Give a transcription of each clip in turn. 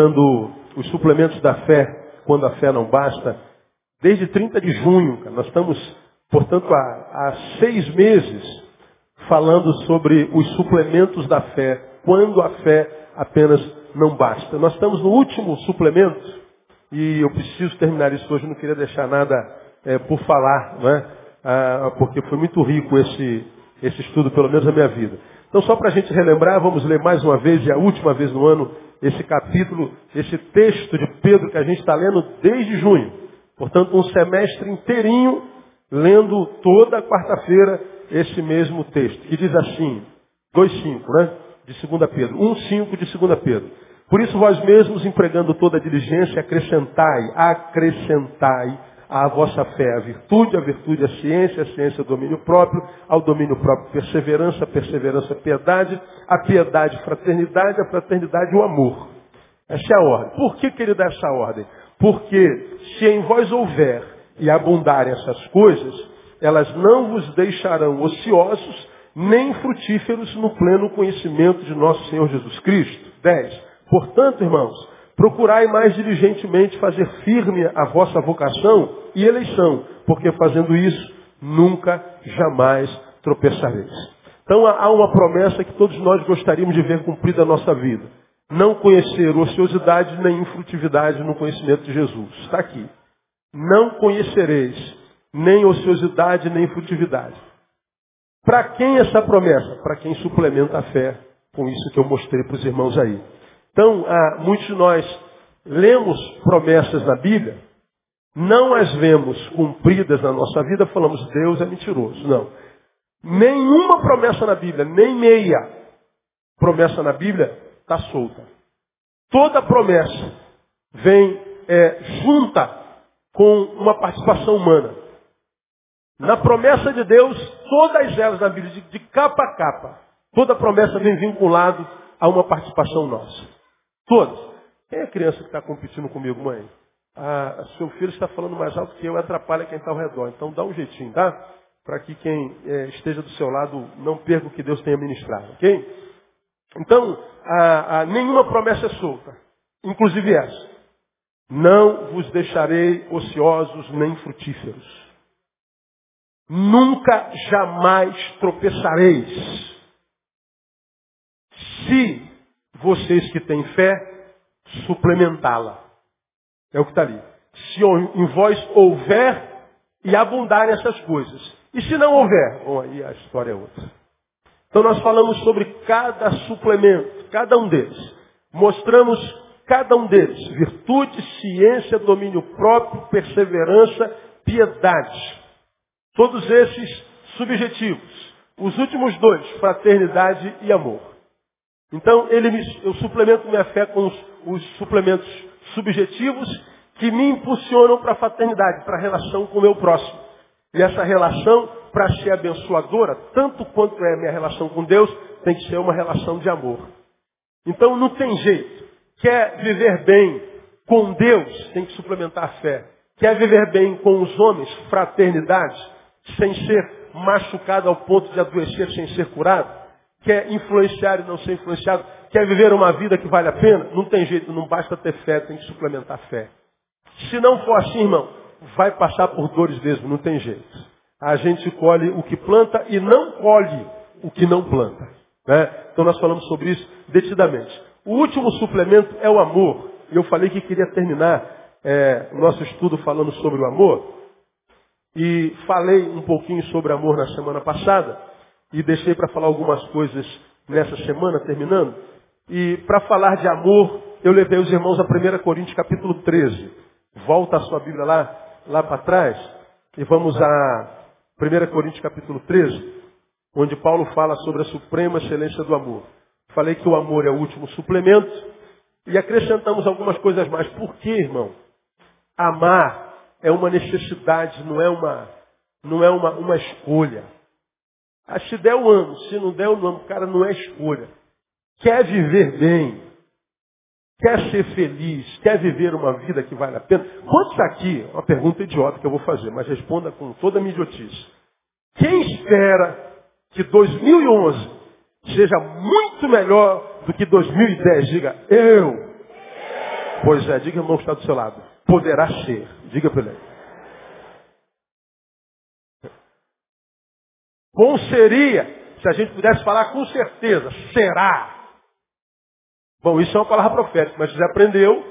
ministrando os suplementos da fé, quando a fé não basta, desde 30 de junho. Nós estamos, portanto, há, há seis meses falando sobre os suplementos da fé, quando a fé apenas não basta. Nós estamos no último suplemento e eu preciso terminar isso hoje, não queria deixar nada é, por falar, né? Ah, porque foi muito rico esse, esse estudo, pelo menos na minha vida. Então, só para a gente relembrar, vamos ler mais uma vez, e a última vez no ano, esse capítulo, esse texto de Pedro que a gente está lendo desde junho. Portanto, um semestre inteirinho, lendo toda quarta-feira esse mesmo texto, que diz assim, 2,5, né? De 2 Pedro. 1,5 de 2 Pedro. Por isso vós mesmos, empregando toda a diligência, acrescentai, acrescentai à vossa fé a virtude, a virtude a ciência, a ciência o domínio próprio, ao domínio próprio perseverança, a perseverança piedade, a piedade fraternidade, a fraternidade o amor. Essa é a ordem. Por que, que ele dá essa ordem? Porque se em vós houver e abundarem essas coisas, elas não vos deixarão ociosos, nem frutíferos no pleno conhecimento de nosso Senhor Jesus Cristo. 10. Portanto, irmãos, Procurai mais diligentemente fazer firme a vossa vocação e eleição, porque fazendo isso, nunca, jamais tropeçareis. Então há uma promessa que todos nós gostaríamos de ver cumprida na nossa vida. Não conhecer ociosidade nem infrutividade no conhecimento de Jesus. Está aqui. Não conhecereis nem ociosidade nem frutividade. Para quem essa promessa? Para quem suplementa a fé com isso que eu mostrei para os irmãos aí. Então, ah, muitos de nós lemos promessas na Bíblia, não as vemos cumpridas na nossa vida, falamos, Deus é mentiroso. Não. Nenhuma promessa na Bíblia, nem meia promessa na Bíblia está solta. Toda promessa vem é, junta com uma participação humana. Na promessa de Deus, todas elas na Bíblia, de, capa a capa, toda promessa vem vinculado a uma participação nossa. Todos. Quem é a criança que está competindo comigo, mãe? Ah, seu filho está falando mais alto que eu e atrapalha quem está ao redor. Então dá um jeitinho, tá? Para que quem é, esteja do seu lado não perca o que Deus tenha ministrado, ok? Então, ah, nenhuma promessa é solta. Inclusive essa. Não vos deixarei ociosos nem frutíferos. Nunca, jamais tropeçareis. Se vocês que têm fé, suplementá-la. É o que está ali. Se em vós houver e abundarem essas coisas. E se não houver? Bom, aí a história é outra. Então nós falamos sobre cada suplemento, cada um deles. Mostramos cada um deles. Virtude, ciência, domínio próprio, perseverança, piedade. Todos esses subjetivos. Os últimos dois, fraternidade e amor. Então, ele me, eu suplemento minha fé com os, os suplementos subjetivos que me impulsionam para a fraternidade, para a relação com o meu próximo. E essa relação, para ser abençoadora, tanto quanto é a minha relação com Deus, tem que ser uma relação de amor. Então não tem jeito. Quer viver bem com Deus, tem que suplementar a fé. Quer viver bem com os homens, fraternidade, sem ser machucado ao ponto de adoecer sem ser curado, quer influenciar e não ser influenciado, quer viver uma vida que vale a pena, não tem jeito, não basta ter fé, tem que suplementar fé. Se não for assim, irmão, vai passar por dores mesmo, não tem jeito. A gente colhe o que planta e não colhe o que não planta. Né? Então nós falamos sobre isso detidamente. O último suplemento é o amor. Eu falei que queria terminar é, o nosso estudo falando sobre o amor. E falei um pouquinho sobre amor na semana passada e deixei para falar algumas coisas nessa semana, terminando. E para falar de amor, eu levei os irmãos a 1 Coríntios capítulo 13. Volta a sua Bíblia lá, lá para trás, e vamos a 1 Coríntios capítulo 13, onde Paulo fala sobre a suprema excelência do amor. Falei que o amor é o último suplemento, e acrescentamos algumas coisas mais. Por quê, irmão? Amar é uma necessidade, não é uma, não é uma, uma escolha. Ah, se der, eu amo. Se não der, eu não amo. Cara, não é escolha. Quer viver bem. Quer ser feliz. Quer viver uma vida que vale a pena. Quantos aqui, uma pergunta idiota que eu vou fazer, mas responda com toda a minha idiotice. Quem espera que 2011 seja muito melhor do que 2010? Diga, eu. Pois é, diga irmão que está do seu lado. Poderá ser. Diga para ele. Bom seria se a gente pudesse falar com certeza. Será. Bom, isso é uma palavra profética, mas você aprendeu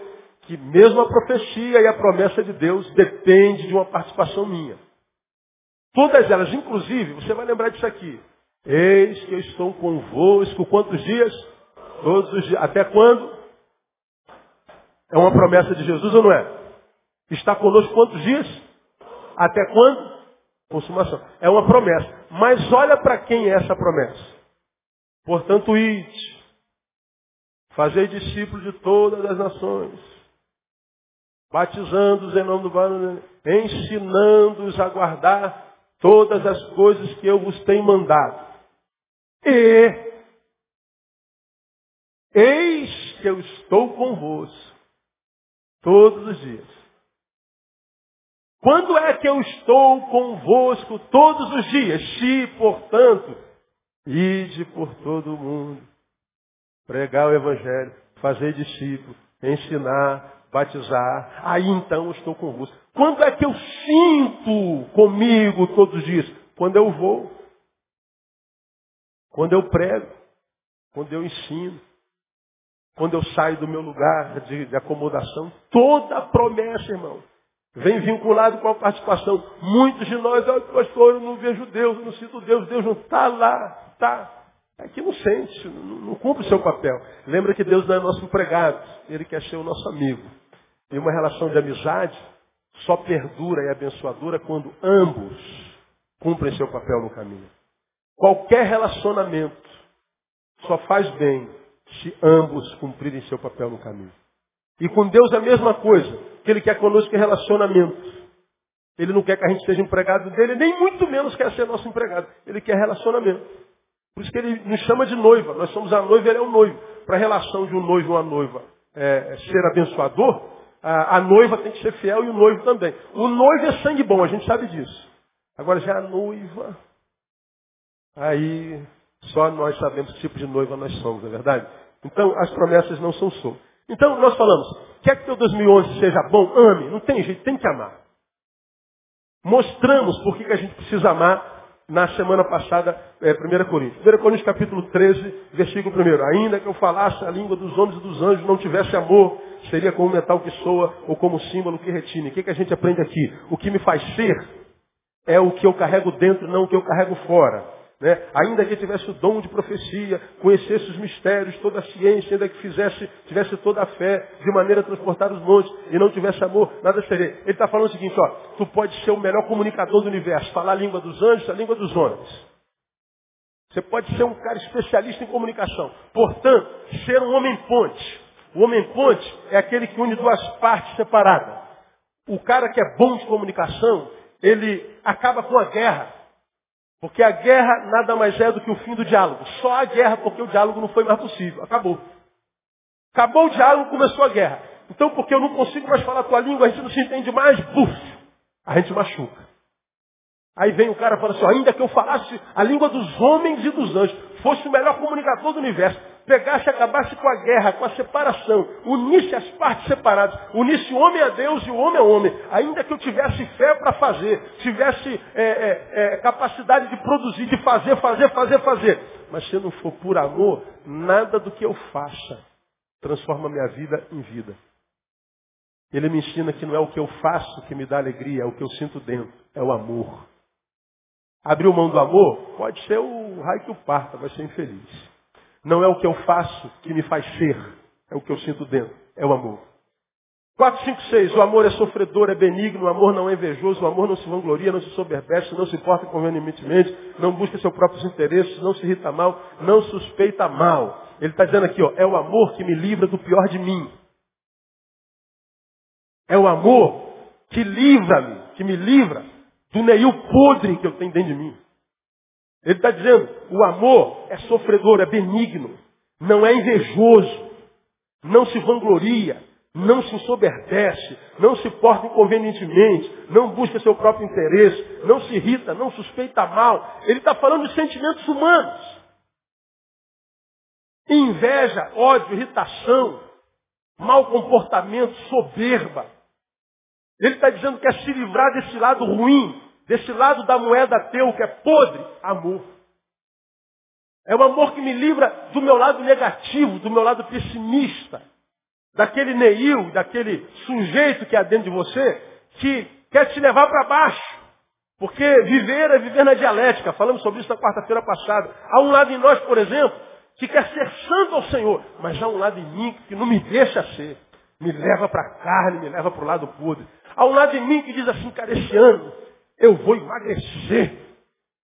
que mesmo a profecia e a promessa de Deus depende de uma participação minha. Todas elas, inclusive, você vai lembrar disso aqui. Eis que eu estou convosco quantos dias? Todos os dias. Até quando? É uma promessa de Jesus ou não é? Está conosco quantos dias? Até quando? Consumação. É uma promessa. Mas olha para quem é essa promessa. Portanto, ide. Fazei discípulos de todas as nações. Batizando-os em nome do Pai, ensinando-os a guardar todas as coisas que eu vos tenho mandado. E eis que eu estou convosco todos os dias. Quando é que eu estou convosco todos os dias? Se, portanto, ide por todo o mundo, pregar o Evangelho, fazer discípulos, ensinar, batizar, aí então eu estou convosco. Quando é que eu sinto comigo todos os dias? Quando eu vou, quando eu prego, quando eu ensino, quando eu saio do meu lugar de, de acomodação, toda promessa, irmão, vem vinculado com a participação. Muitos de nós, oh, pastor, eu não vejo Deus, eu não sinto Deus, Deus não está lá, está. É que não sente, não, não cumpre o seu papel. Lembra que Deus não é nosso empregado, Ele quer ser o nosso amigo. E uma relação de amizade só perdura e abençoadora quando ambos cumprem seu papel no caminho. Qualquer relacionamento só faz bem se ambos cumprirem seu papel no caminho. E com Deus é a mesma coisa, que Ele quer conosco em relacionamento. Ele não quer que a gente seja empregado dele, nem muito menos quer ser nosso empregado. Ele quer relacionamento. Por isso que ele nos chama de noiva. Nós somos a noiva, ele é o noivo. Para a relação de um noivo e uma noiva é, ser abençoador, a, a, noiva tem que ser fiel e o noivo também. O noivo é sangue bom, a gente sabe disso. Agora já a noiva, Aí só nós sabemos que tipo de noiva nós somos, não é verdade? Então as promessas não são soltas. Então nós falamos, quer que teu 2011 seja bom? Ame. Não tem jeito, tem que amar. Mostramos por que, que a gente precisa amar na semana passada, é, 1 Coríntios. 1 Coríntios capítulo 13, versículo 1. Ainda que eu falasse a língua dos homens e dos anjos, não tivesse amor, seria como metal que soa ou como símbolo que retine. O que, que a gente aprende aqui? O que me faz ser é o que eu carrego dentro, não o que eu carrego fora. Né? Ainda que tivesse o dom de profecia, conhecesse os mistérios, toda a ciência, ainda que fizesse, tivesse toda a fé, de maneira a transportar os montes, e não tivesse amor, nada seria. Ele está falando o seguinte, ó, tu pode ser o melhor comunicador do universo, falar a língua dos anjos, a língua dos homens. Você pode ser um cara especialista em comunicação. Portanto, ser um homem ponte. O homem ponte é aquele que une duas partes separadas. O cara que é bom de comunicação, ele acaba com a guerra. Porque a guerra nada mais é do que o fim do diálogo. Só a guerra porque o diálogo não foi mais possível. Acabou. Acabou o diálogo, começou a guerra. Então, porque eu não consigo mais falar a tua língua, a gente não se entende mais, buf, a gente machuca. Aí vem o cara e fala assim, ainda que eu falasse a língua dos homens e dos anjos, fosse o melhor comunicador do universo, pegasse e acabasse com a guerra, com a separação, unisse as partes separadas, unisse o homem a Deus e o homem a homem, ainda que eu tivesse fé para fazer, tivesse é, é, é, capacidade de produzir, de fazer, fazer, fazer, fazer. Mas se não for por amor, nada do que eu faça transforma minha vida em vida. Ele me ensina que não é o que eu faço que me dá alegria, é o que eu sinto dentro, é o amor. Abriu mão do amor, pode ser o raio que o parta, vai ser infeliz. Não é o que eu faço que me faz ser, é o que eu sinto dentro, é o amor. 4, 5, 6. O amor é sofredor, é benigno, o amor não é invejoso, o amor não se vangloria, não se soberbece, não se porta convenientemente, não busca seus próprios interesses, não se irrita mal, não suspeita mal. Ele está dizendo aqui, ó, é o amor que me livra do pior de mim. É o amor que livra-me, que me livra do meio podre que eu tenho dentro de mim. Ele está dizendo, o amor é sofredor, é benigno, não é invejoso, não se vangloria, não se ensoberbece, não se porta inconvenientemente, não busca seu próprio interesse, não se irrita, não suspeita mal. Ele está falando de sentimentos humanos. Inveja, ódio, irritação, mau comportamento, soberba. Ele está dizendo que é se livrar desse lado ruim, desse lado da moeda teu que é podre, amor. É o amor que me livra do meu lado negativo, do meu lado pessimista, daquele neil, daquele sujeito que há dentro de você, que quer te levar para baixo. Porque viver é viver na dialética. Falamos sobre isso na quarta-feira passada. Há um lado em nós, por exemplo, que quer ser santo ao Senhor, mas há um lado em mim que não me deixa ser. Me leva para a carne, me leva para o lado podre. Há um lado em mim que diz assim, cara, esse ano eu vou emagrecer.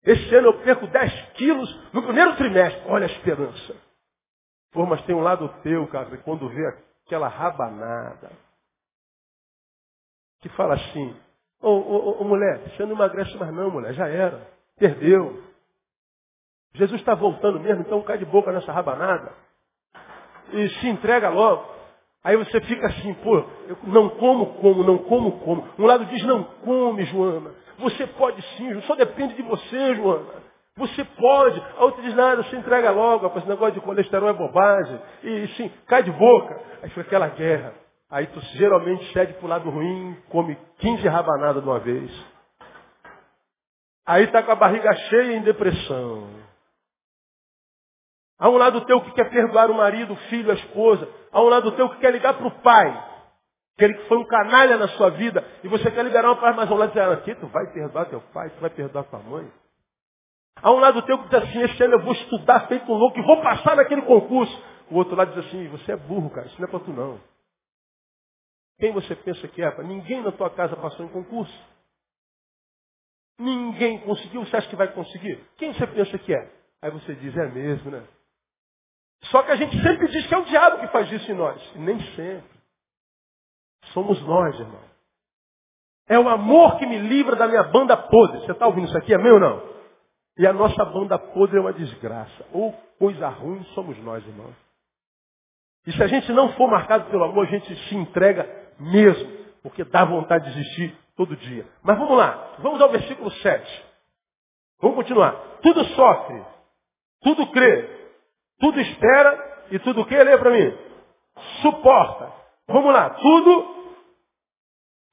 Esse ano eu perco 10 quilos no primeiro trimestre. Olha a esperança. Pô, mas tem um lado teu, cara, quando vê aquela rabanada, que fala assim, ô mulher, você não emagrece mais não, mulher, já era. Perdeu. Jesus está voltando mesmo, então cai de boca nessa rabanada. E se entrega logo. Aí você fica assim, pô, eu não como, como, não como, como. Um lado diz, não come, Joana. Você pode sim, só depende de você, Joana. Você pode. A outra diz, nada, você entrega logo, esse negócio de colesterol é bobagem. E sim, cai de boca. Aí foi aquela guerra. Aí tu geralmente cede pro lado ruim, come 15 rabanadas de uma vez. Aí tá com a barriga cheia em depressão. Há um lado teu que quer perdoar o marido, o filho, a esposa. Há um lado teu que quer ligar para o pai. Aquele que foi um canalha na sua vida. E você quer liberar uma paz, mas um lado diz, aqui tu vai perdoar teu pai, tu vai perdoar tua mãe. Há um lado teu que diz assim, esse ano eu vou estudar feito um louco e vou passar naquele concurso. O outro lado diz assim, você é burro, cara, isso não é para tu não. Quem você pensa que é? Ninguém na tua casa passou em concurso. Ninguém conseguiu, você acha que vai conseguir? Quem você pensa que é? Aí você diz, é mesmo, né? Só que a gente sempre diz que é o diabo que faz isso em nós. E nem sempre. Somos nós, irmão. É o amor que me livra da minha banda podre. Você está ouvindo isso aqui? É ou não? E a nossa banda podre é uma desgraça. Ou coisa ruim somos nós, irmão. E se a gente não for marcado pelo amor, a gente se entrega mesmo. Porque dá vontade de desistir todo dia. Mas vamos lá. Vamos ao versículo 7. Vamos continuar. Tudo sofre. Tudo crê tudo espera e tudo que? Lê para mim. Suporta. Vamos lá. Tudo,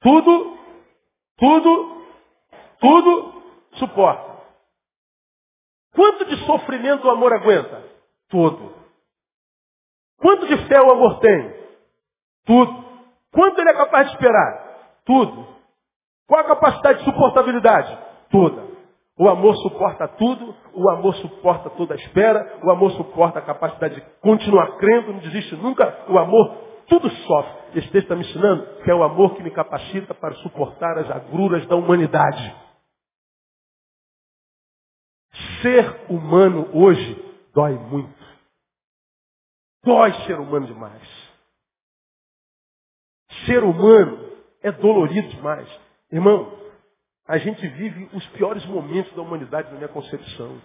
tudo, tudo, tudo suporta. Quanto de sofrimento o amor aguenta? Tudo. Quanto de fé o amor tem? Tudo. Quanto ele é capaz de esperar? Tudo. Qual a capacidade de suportabilidade? Toda. O amor suporta tudo, o amor suporta toda a espera, o amor suporta a capacidade de continuar crendo, não desiste nunca, o amor tudo sofre. Esse texto está me ensinando que é o amor que me capacita para suportar as agruras da humanidade. Ser humano hoje dói muito. Dói ser humano demais. Ser humano é dolorido demais. Irmão, a gente vive os piores momentos da humanidade na minha concepção.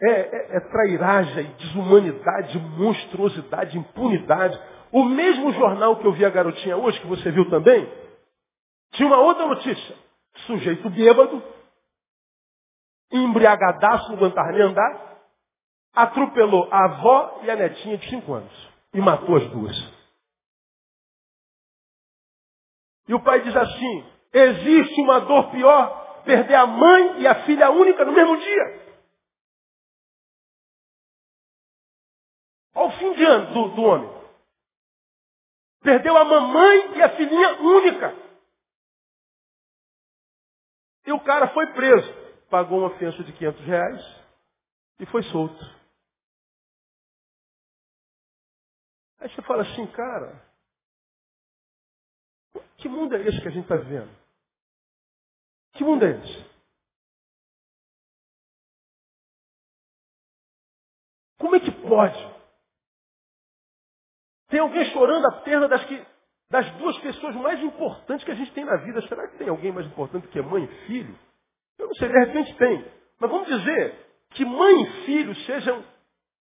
É, é, é trairagem, desumanidade, monstruosidade, impunidade. O mesmo jornal que eu vi a garotinha hoje, que você viu também, tinha uma outra notícia. Sujeito bêbado, embriagadaço, não aguentava nem andar, atropelou a avó e a netinha de cinco anos. E matou as duas. E o pai diz assim, Existe uma dor pior, perder a mãe e a filha única no mesmo dia. Ao fim de ano do, do homem. Perdeu a mamãe e a filhinha única. E o cara foi preso. Pagou uma fiança de 500 reais e foi solto. Aí você fala assim, cara, que mundo é esse que a gente está vivendo? Que mundo é esse? Como é que pode? Tem alguém chorando a perda das, que, das duas pessoas mais importantes que a gente tem na vida. Será que tem alguém mais importante que mãe e filho? Eu não sei, de repente tem. Mas vamos dizer que mãe e filho sejam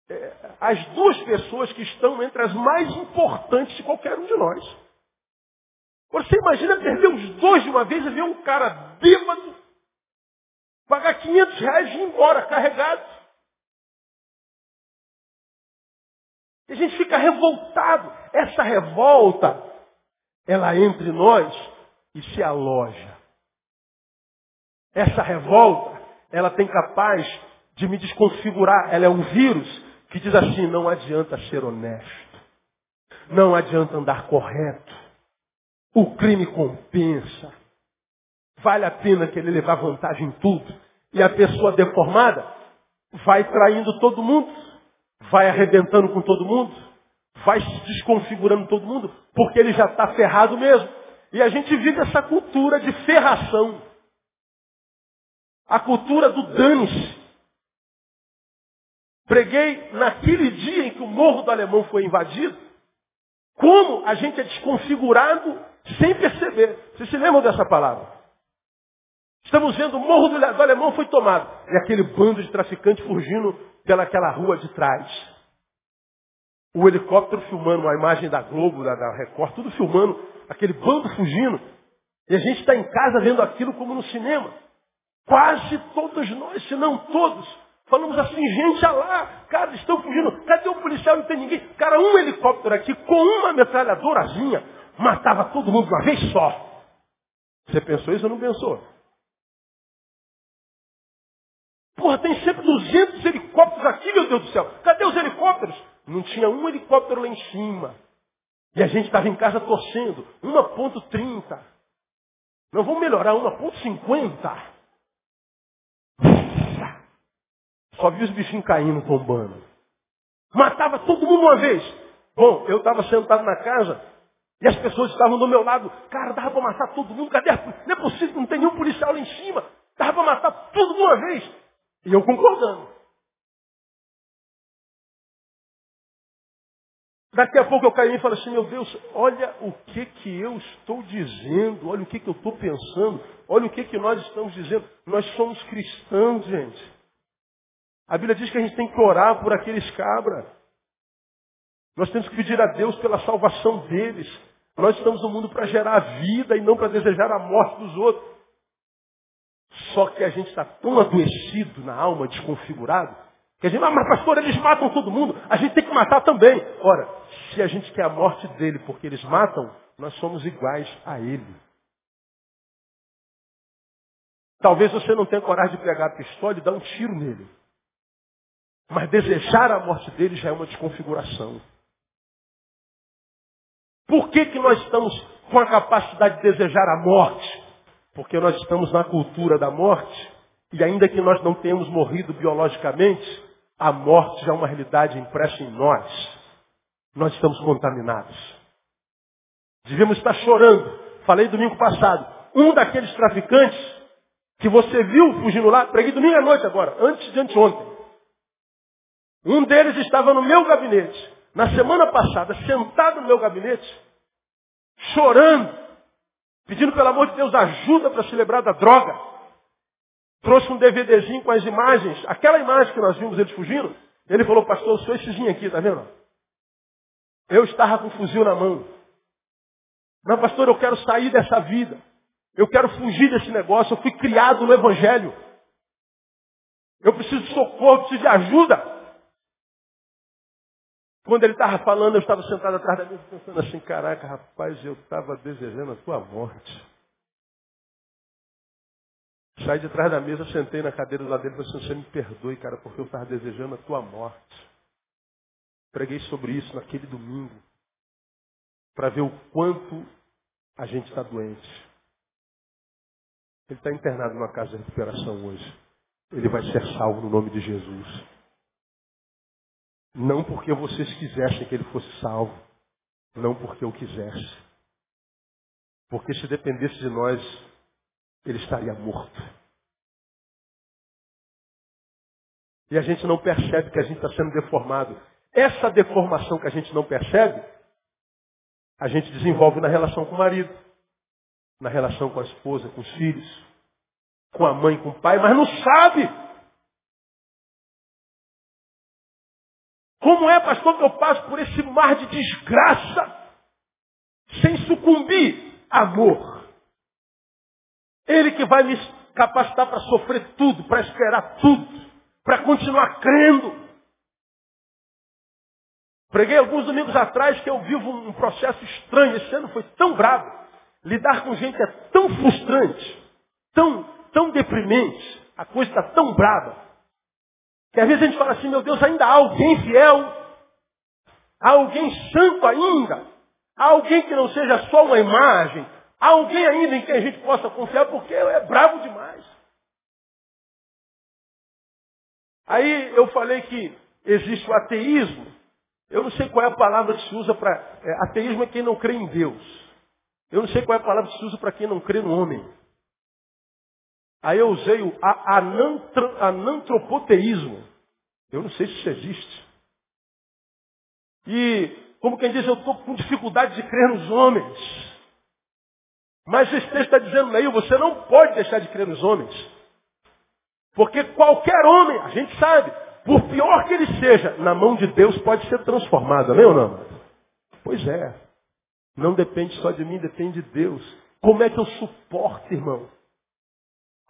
é, as duas pessoas que estão entre as mais importantes de qualquer um de nós. Você imagina perder os dois de uma vez e ver um cara bêbado, pagar 500 reais e ir embora carregado. E a gente fica revoltado. Essa revolta, ela entre nós e se aloja. Essa revolta, ela tem capaz de me desconfigurar. Ela é um vírus que diz assim, não adianta ser honesto. Não adianta andar correto. O crime compensa. Vale a pena que ele levar vantagem em tudo. E a pessoa deformada vai traindo todo mundo, vai arrebentando com todo mundo, vai se desconfigurando todo mundo, porque ele já está ferrado mesmo. E a gente vive essa cultura de ferração. A cultura do dane-se. Preguei naquele dia em que o Morro do Alemão foi invadido, como a gente é desconfigurado sem perceber. Vocês se lembram dessa palavra? Estamos vendo o Morro do, Alemão foi tomado. E aquele bando de traficantes fugindo pelaquela rua de trás. O helicóptero filmando a imagem da Globo, da, da Record, tudo filmando, aquele bando fugindo. E a gente está em casa vendo aquilo como no cinema. Quase todos nós, se não todos, falamos assim, gente, olha lá, cara, estão fugindo, cadê o policial? Não tem ninguém. Cara, um helicóptero aqui com uma metralhadorazinha matava todo mundo de uma vez só. Você pensou isso ou não pensou? Porra, tem sempre 200 helicópteros aqui, meu Deus do céu. Cadê os helicópteros? Não tinha um helicóptero lá em cima. E a gente estava em casa torcendo. 1.30. Não vamos melhorar 1.50. Só vi os bichinhos caindo, tombando. Matava todo mundo uma vez. Bom, eu estava sentado na casa e as pessoas estavam do meu lado. Cara, dava para matar todo mundo. Cadê? Não é possível, não tem nenhum policial lá em cima. Dava para matar tudo de uma vez. E eu concordando. Daqui a pouco eu caí e falo assim, meu Deus, olha o que que eu estou dizendo, olha o que que eu estou pensando, olha o que que nós estamos dizendo. Nós somos cristãos, gente. A Bíblia diz que a gente tem que orar por aqueles cabras. Nós temos que pedir a Deus pela salvação deles. Nós estamos no mundo para gerar vida e não para desejar a morte dos outros. Só que a gente está tão adoecido na alma, desconfigurado, que a gente, ah, mas pastor, eles matam todo mundo, a gente tem que matar também. Ora, se a gente quer a morte dele porque eles matam, nós somos iguais a ele. Talvez você não tenha coragem de pegar a pistola e dar um tiro nele. Mas desejar a morte dele já é uma desconfiguração. Por que, que nós estamos com a capacidade de desejar a morte? Porque nós estamos na cultura da morte, e ainda que nós não tenhamos morrido biologicamente, a morte já é uma realidade impressa em nós. Nós estamos contaminados. Devemos estar chorando. Falei domingo passado. Um daqueles traficantes que você viu fugindo lá, preguei domingo à noite agora, antes de anteontem. Um deles estava no meu gabinete, na semana passada, sentado no meu gabinete, chorando, pedindo pelo amor de Deus ajuda para se livrar da droga. Trouxe um DVDzinho com as imagens, aquela imagem que nós vimos eles fugindo. Ele falou, pastor, sou essezinho aqui, tá vendo? Eu estava com um fuzil na mão. Não, pastor, eu quero sair dessa vida. Eu quero fugir desse negócio. Eu fui criado no Evangelho. Eu preciso de socorro, preciso de ajuda. Quando ele estava falando, eu estava sentado atrás da mesa pensando assim, caraca, rapaz, eu estava desejando a tua morte. Saí de trás da mesa, sentei na cadeira do lado dele e falei assim, você me perdoe, cara, porque eu estava desejando a tua morte. Preguei sobre isso naquele domingo, para ver o quanto a gente está doente. Ele está internado numa casa de recuperação hoje. Ele vai ser salvo no nome de Jesus. Não porque vocês quisessem que ele fosse salvo. Não porque eu quisesse. Porque se dependesse de nós, ele estaria morto. E a gente não percebe que a gente está sendo deformado. Essa deformação que a gente não percebe, a gente desenvolve na relação com o marido, na relação com a esposa, com os filhos, com a mãe, com o pai, mas não sabe. Como é, pastor, que eu passo por esse mar de desgraça sem sucumbir? Amor. Ele que vai me capacitar para sofrer tudo, para esperar tudo, para continuar crendo. Preguei alguns domingos atrás que eu vivo um processo estranho. Esse ano foi tão bravo. Lidar com gente é tão frustrante, tão, tão deprimente. A coisa está tão brava. Que às vezes a gente fala assim, meu Deus, ainda há alguém fiel. Há alguém santo ainda. Há alguém que não seja só uma imagem. Há alguém ainda em quem a gente possa confiar, porque é bravo demais. Aí eu falei que existe o ateísmo. Eu não sei qual é a palavra que se usa para. É, ateísmo é quem não crê em Deus. Eu não sei qual é a palavra que se usa para quem não crê no homem. Aí eu usei o anantropoteísmo. Eu não sei se isso existe. E, como quem diz, eu estou com dificuldade de crer nos homens. Mas esse texto está dizendo aí, você não pode deixar de crer nos homens. Porque qualquer homem, a gente sabe, por pior que ele seja, na mão de Deus pode ser transformado, amém ou não? Pois é. Não depende só de mim, depende de Deus. Como é que eu suporto, irmão?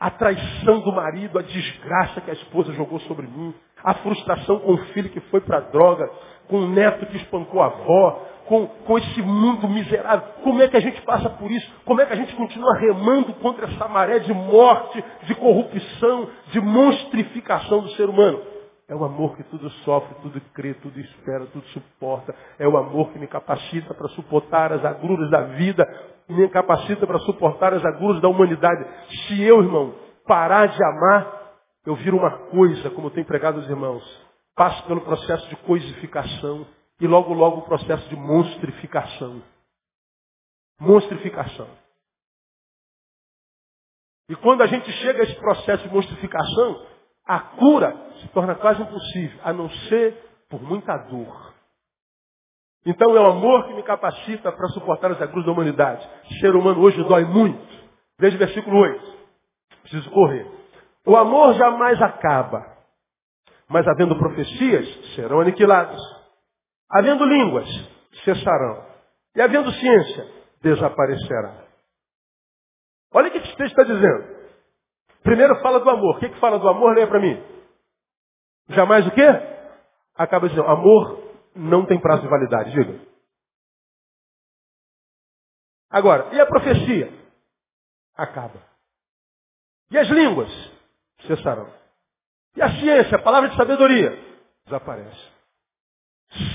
A traição do marido, a desgraça que a esposa jogou sobre mim, a frustração com o filho que foi para a droga, com o neto que espancou a avó, com, com esse mundo miserável. Como é que a gente passa por isso? Como é que a gente continua remando contra essa maré de morte, de corrupção, de monstrificação do ser humano? É o amor que tudo sofre, tudo crê, tudo espera, tudo suporta. É o amor que me capacita para suportar as agruras da vida, me capacita para suportar as agruras da humanidade. Se eu, irmão, parar de amar, eu viro uma coisa, como eu tenho pregado aos irmãos. Passo pelo processo de coisificação e logo, logo o processo de monstrificação. Monstrificação. E quando a gente chega a esse processo de monstrificação, a cura se torna quase impossível, a não ser por muita dor. Então é o amor que me capacita para suportar as agruras da humanidade. O ser humano hoje dói muito. Veja o versículo 8. Preciso correr. O amor jamais acaba. Mas havendo profecias, serão aniquiladas. Havendo línguas, cessarão. E havendo ciência, desaparecerá. Olha o que esse texto está dizendo. Primeiro fala do amor. O que, que fala do amor? Leia para mim. Jamais o quê? Acaba dizendo, amor não tem prazo de validade. Diga. Agora, e a profecia? Acaba. E as línguas? Cessarão. E a ciência, a palavra de sabedoria? Desaparece.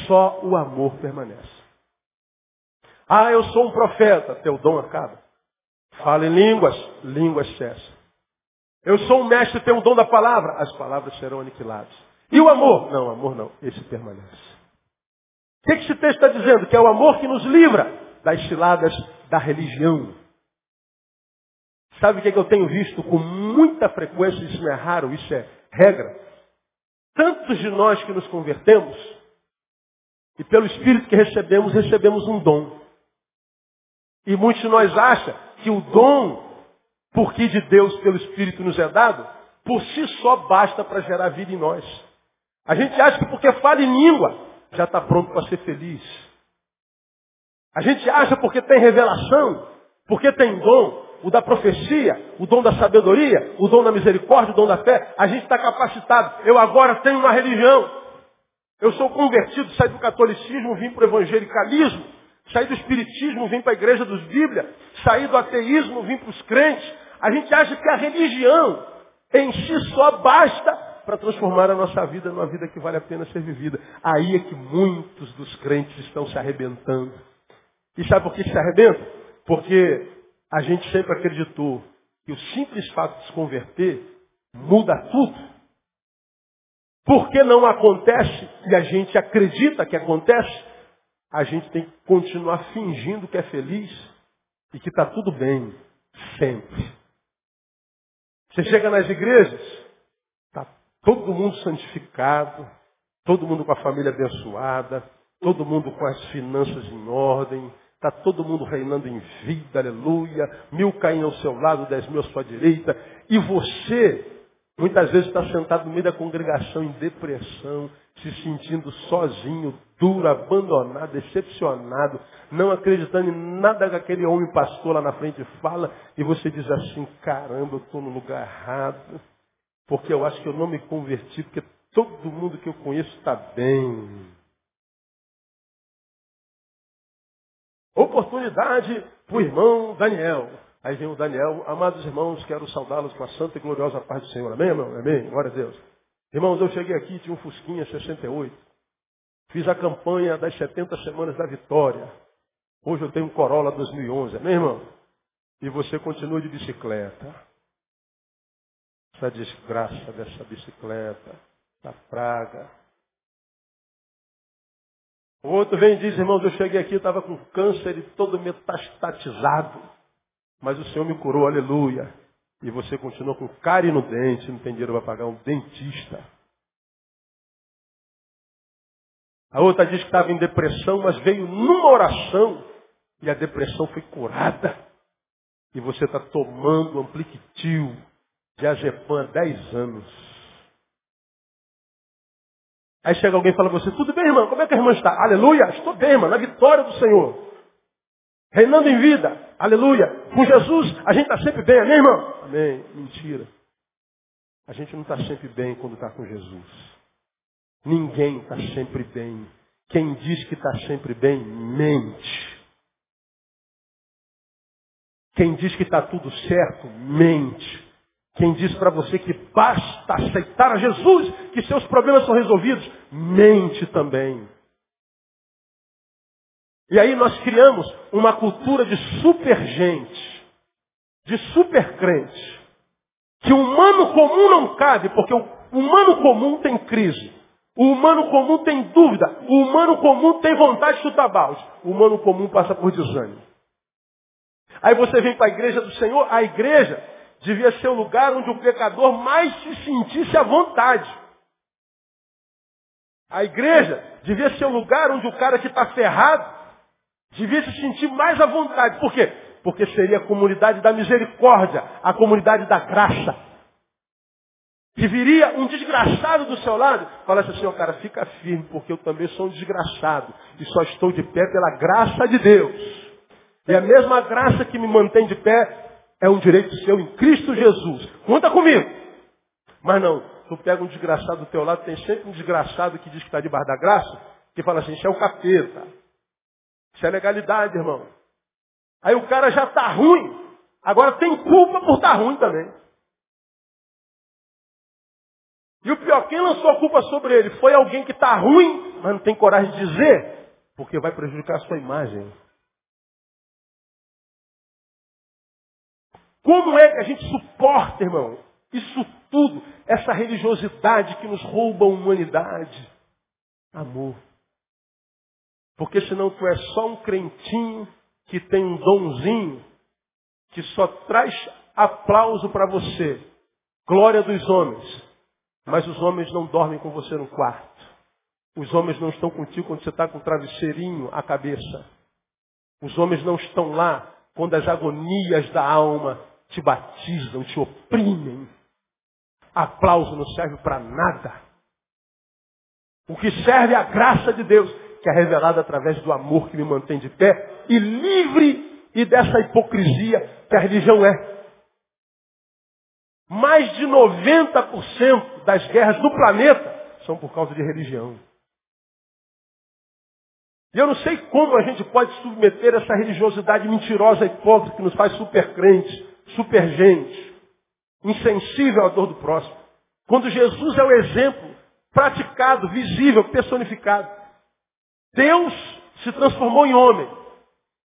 Só o amor permanece. Ah, eu sou um profeta. Teu dom acaba. Fala em línguas. Línguas cessam. Eu sou um mestre, tenho o dom da palavra. As palavras serão aniquiladas. E o amor? Não, amor não. Esse permanece. O que esse texto está dizendo? Que é o amor que nos livra das ciladas da religião. Sabe o que, é que eu tenho visto com muita frequência? Isso não é raro, isso é regra. Tantos de nós que nos convertemos, e pelo Espírito que recebemos, recebemos um dom. E muitos de nós acham que o dom porque de Deus, pelo Espírito, nos é dado, por si só basta para gerar vida em nós. A gente acha que porque fala em língua, já está pronto para ser feliz. A gente acha porque tem revelação, porque tem dom, o da profecia, o dom da sabedoria, o dom da misericórdia, o dom da fé, a gente está capacitado. Eu agora tenho uma religião. Eu sou convertido, saí do catolicismo, vim para o evangelicalismo, saí do espiritismo, vim para a igreja dos Bíblia, saí do ateísmo, vim para os crentes. A gente acha que a religião em si só basta para transformar a nossa vida numa vida que vale a pena ser vivida. Aí é que muitos dos crentes estão se arrebentando. E sabe por que se arrebentam? Porque a gente sempre acreditou que o simples fato de se converter muda tudo. Porque não acontece e a gente acredita que acontece, a gente tem que continuar fingindo que é feliz e que está tudo bem, sempre. Você chega nas igrejas, todo mundo santificado, todo mundo com a família abençoada, todo mundo com as finanças em ordem, está todo mundo reinando em vida, aleluia, mil caindo ao seu lado, dez mil à sua direita, e você muitas vezes está sentado no meio da congregação em depressão, se sentindo sozinho, duro, abandonado, decepcionado, não acreditando em nada que aquele homem pastor lá na frente fala, e você diz assim, caramba, eu estou no lugar errado, porque eu acho que eu não me converti, porque todo mundo que eu conheço está bem. Oportunidade para o irmão Daniel. Aí vem o Daniel, amados irmãos, quero saudá-los com a santa e gloriosa paz do Senhor. Amém, irmão? Amém. Glória a Deus. Irmãos, eu cheguei aqui, tinha um Fusquinha 68. Fiz a campanha das 70 semanas da vitória. Hoje eu tenho um Corolla 2011. Amém, irmão? E você continua de bicicleta. Essa desgraça dessa bicicleta, essa praga. O outro vem e diz, irmãos, eu cheguei aqui, estava com câncer e todo metastatizado. Mas o Senhor me curou, aleluia. E você continua com cárie no dente, não tem dinheiro para pagar um dentista. A outra diz que estava em depressão, mas veio numa oração e a depressão foi curada. E você está tomando ampliquitil de há 10 anos. Aí chega alguém e fala você, tudo bem, irmã? Como é que a irmã está? Aleluia, estou bem, irmã, na vitória do Senhor. Reinando em vida. Aleluia. Com Jesus, a gente está sempre bem, amém, irmão? Amém. Mentira. A gente não está sempre bem quando está com Jesus. Ninguém está sempre bem. Quem diz que está sempre bem, mente. Quem diz que está tudo certo, mente. Quem diz para você que basta aceitar a Jesus, que seus problemas são resolvidos, mente também. E aí nós criamos uma cultura de super gente, de super crente, que o humano comum não cabe, porque o humano comum tem crise. O humano comum tem dúvida. O humano comum tem vontade de chutar balde. O humano comum passa por desânimo. Aí você vem para a igreja do Senhor, a igreja devia ser o lugar onde o pecador mais se sentisse à vontade. A igreja devia ser o lugar onde o cara que está ferrado devia se sentir mais à vontade. Por quê? Porque seria a comunidade da misericórdia, a comunidade da graça. Que viria um desgraçado do seu lado, falasse assim, ó cara, fica firme, porque eu também sou um desgraçado. E só estou de pé pela graça de Deus. E a mesma graça que me mantém de pé é um direito seu em Cristo Jesus. Conta comigo. Mas não, tu pega um desgraçado do teu lado, tem sempre um desgraçado que diz que está debaixo da graça, que fala assim, isso é o capeta. Isso é legalidade, irmão. Aí o cara já está ruim, agora tem culpa por estar tá ruim também. E o pior, quem lançou a culpa sobre ele foi alguém que está ruim, mas não tem coragem de dizer, porque vai prejudicar a sua imagem. Como é que a gente suporta, irmão, isso tudo, essa religiosidade que nos rouba a humanidade? Amor. Porque senão tu é só um crentinho que tem um donzinho que só traz aplauso para você. Glória dos homens. Mas os homens não dormem com você no quarto. Os homens não estão contigo quando você está com o travesseirinho à cabeça. Os homens não estão lá quando as agonias da alma te batizam, te oprimem. Aplauso não serve para nada. O que serve é a graça de Deus, que é revelada através do amor que me mantém de pé e livre e dessa hipocrisia que a religião é. Mais de 90% das guerras do planeta são por causa de religião. E eu não sei como a gente pode submeter essa religiosidade mentirosa e hipócrita que nos faz super crentes, super gente, insensível à dor do próximo. Quando Jesus é o exemplo praticado, visível, personificado. Deus se transformou em homem.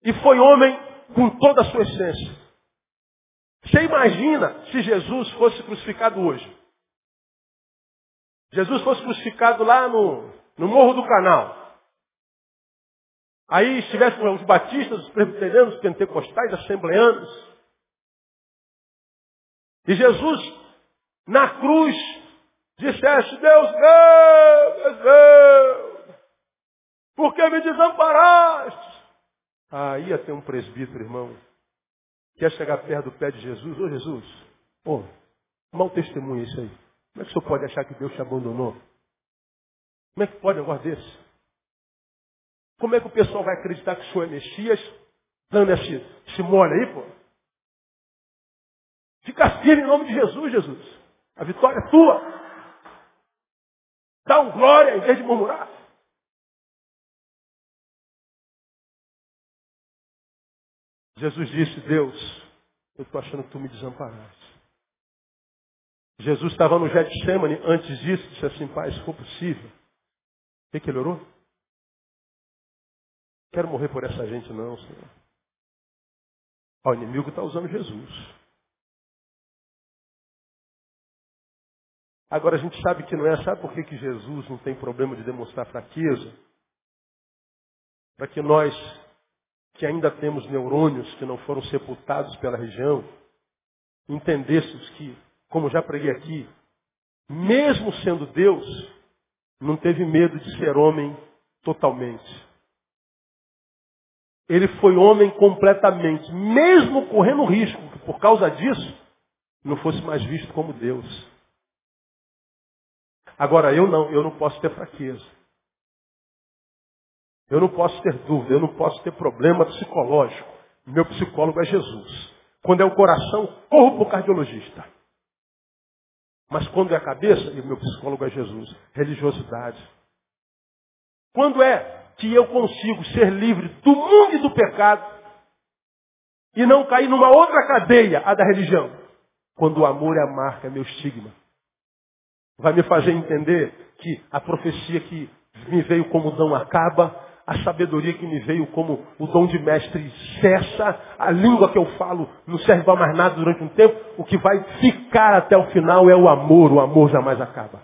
E foi homem com toda a sua essência. Você imagina se Jesus fosse crucificado hoje? Jesus fosse crucificado lá no, no Morro do Canal. Aí estivesse os batistas, os presbiterianos, os pentecostais, assembleanos. E Jesus, na cruz, dissesse, Deus meu, Deus por que me desamparaste? Aí ia ter um presbítero, irmão, que ia chegar perto do pé de Jesus, ô Jesus, pô, mau testemunho isso aí. Como é que o senhor pode achar que Deus te abandonou? Como é que pode um negócio desse? Como é que o pessoal vai acreditar que o senhor é Messias, dando esse, esse mole aí, pô? Fica firme em nome de Jesus, Jesus. A vitória é tua. Dá um glória em vez de murmurar. Jesus disse, Deus, eu estou achando que tu me desamparaste. Jesus estava no Getsemane, antes disso, disse assim, pai, se for possível. O que, que ele orou? Quero morrer por essa gente não, Senhor. o inimigo está usando Jesus. Agora a gente sabe que não é, sabe por que, que Jesus não tem problema de demonstrar fraqueza? Para que nós, que ainda temos neurônios que não foram sepultados pela região, entendêssemos que, como já preguei aqui, mesmo sendo Deus, não teve medo de ser homem totalmente. Ele foi homem completamente, mesmo correndo risco que por causa disso não fosse mais visto como Deus. Agora, eu não, eu não posso ter fraqueza. Eu não posso ter dúvida, eu não posso ter problema psicológico. Meu psicólogo é Jesus. Quando é o coração, corro para o cardiologista. Mas quando é a cabeça, e meu psicólogo é Jesus. Religiosidade. Quando é que eu consigo ser livre do mundo e do pecado e não cair numa outra cadeia, a da religião? Quando o amor é a marca, é meu estigma vai me fazer entender que a profecia que me veio como dom acaba, a sabedoria que me veio como o dom de mestre cessa, a língua que eu falo não serve para mais nada durante um tempo, o que vai ficar até o final é o amor, o amor jamais acaba.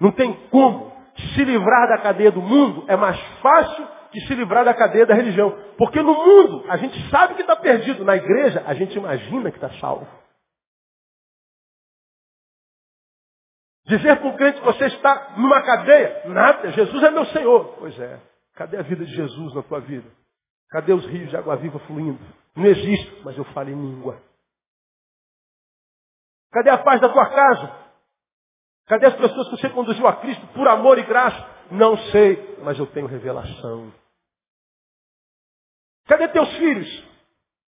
Não tem como se livrar da cadeia do mundo, é mais fácil que se livrar da cadeia da religião. Porque no mundo, a gente sabe que está perdido, na igreja, a gente imagina que está salvo. Dizer para o crente que você está numa cadeia, nada, Jesus é meu Senhor. Pois é, cadê a vida de Jesus na tua vida? Cadê os rios de água viva fluindo? Não existe, mas eu falo em língua. Cadê a paz da tua casa? Cadê as pessoas que você conduziu a Cristo por amor e graça? Não sei, mas eu tenho revelação. Cadê teus filhos?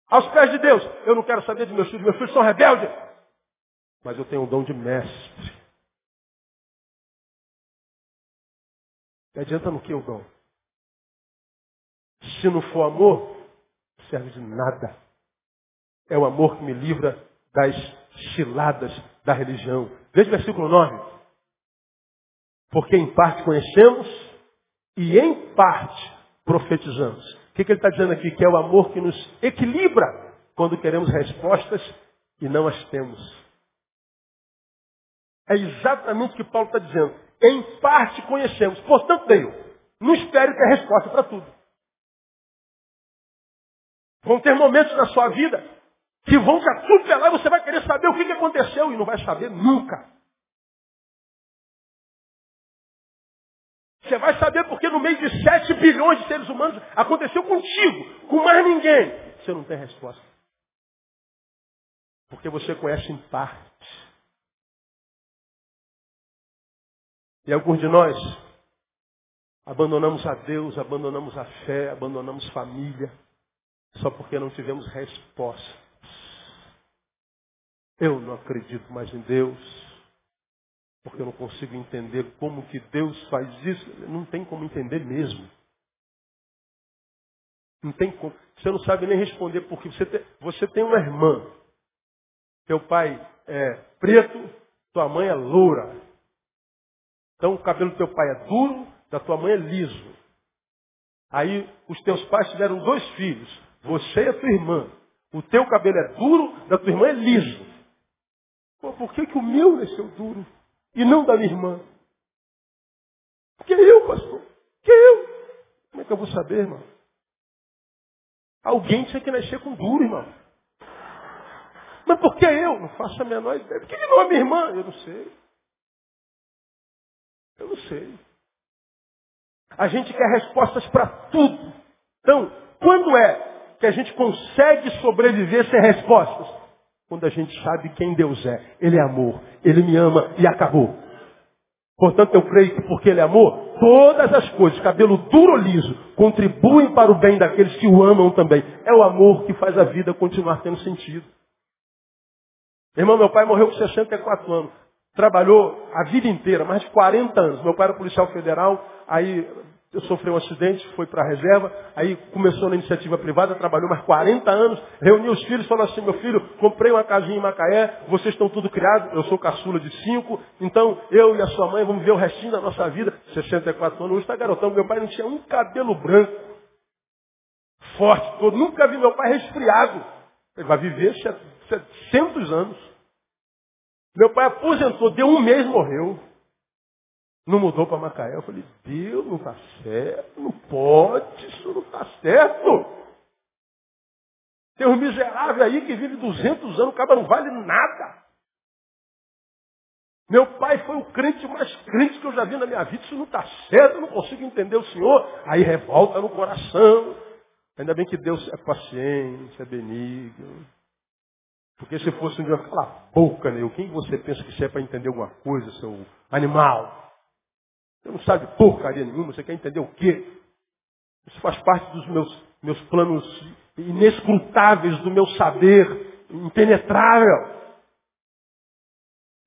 Aos pés de Deus. Eu não quero saber de meus filhos. Meus filhos são rebeldes. Mas eu tenho o dom de mestre. E adianta no que o dom? Se não for amor, serve de nada. É o amor que me livra das ciladas da religião. Veja o versículo 9. Porque em parte conhecemos e em parte profetizamos. O que, que ele está dizendo aqui? Que é o amor que nos equilibra quando queremos respostas e não as temos. É exatamente o que Paulo está dizendo. Em parte conhecemos. Portanto, Deus, não espere ter resposta para tudo. Vão ter momentos na sua vida que vão te atropelar e você vai querer saber o que aconteceu e não vai saber nunca. Você vai saber porque no meio de 7 bilhões de seres humanos aconteceu contigo, com mais ninguém. Você não tem resposta. Porque você conhece em parte. E alguns de nós abandonamos a Deus, abandonamos a fé, abandonamos família, só porque não tivemos resposta. Eu não acredito mais em Deus, porque eu não consigo entender como que Deus faz isso. Não tem como entender mesmo. Não tem como. Você não sabe nem responder porque você tem, você tem uma irmã. Teu pai é preto, tua mãe é loura. Então o cabelo do teu pai é duro, da tua mãe é liso. Aí os teus pais tiveram dois filhos, você e a tua irmã. O teu cabelo é duro, da tua irmã é liso. Pô, por que, que o meu nasceu duro e não da minha irmã? Porque eu, pastor. Que eu? Como é que eu vou saber, irmão? Alguém tinha que nascer com duro, irmão. Mas por que eu? Não faço a menor ideia. Por que não é minha irmã? Eu não sei. A gente quer respostas para tudo. Então, quando é que a gente consegue sobreviver sem respostas? Quando a gente sabe quem Deus é. Ele é amor. Ele me ama e acabou. Portanto, eu creio que porque Ele é amor, todas as coisas, cabelo duro ou liso, contribuem para o bem daqueles que o amam também. É o amor que faz a vida continuar tendo sentido. Irmão, meu pai morreu com 64 anos. Trabalhou a vida inteira, mais de 40 anos. Meu pai era policial federal, aí eu sofri um acidente, foi para a reserva, aí começou na iniciativa privada, trabalhou mais 40 anos, reuniu os filhos, falou assim, meu filho, comprei uma casinha em Macaé, vocês estão tudo criados, eu sou caçula de cinco, então eu e a sua mãe vamos ver o restinho da nossa vida, 64 anos, hoje está garotão, meu pai não tinha um cabelo branco, forte todo, nunca vi meu pai resfriado. Ele vai viver 700 anos. Meu pai aposentou, deu um mês, morreu. Não mudou para Macaé. Eu falei, Deus, não está certo, não pode, isso não está certo. Tem um miserável aí que vive 200 anos, o cara não vale nada. Meu pai foi o crente mais crente que eu já vi na minha vida. Isso não está certo, eu não consigo entender o Senhor. Aí revolta no coração. Ainda bem que Deus é paciente, é benigno. Porque se fosse um dia, cala a boca, né? Quem você pensa que você é para entender alguma coisa, seu animal? Você não sabe porcaria nenhuma, você quer entender o quê? Isso faz parte dos meus, meus planos inescrutáveis, do meu saber impenetrável.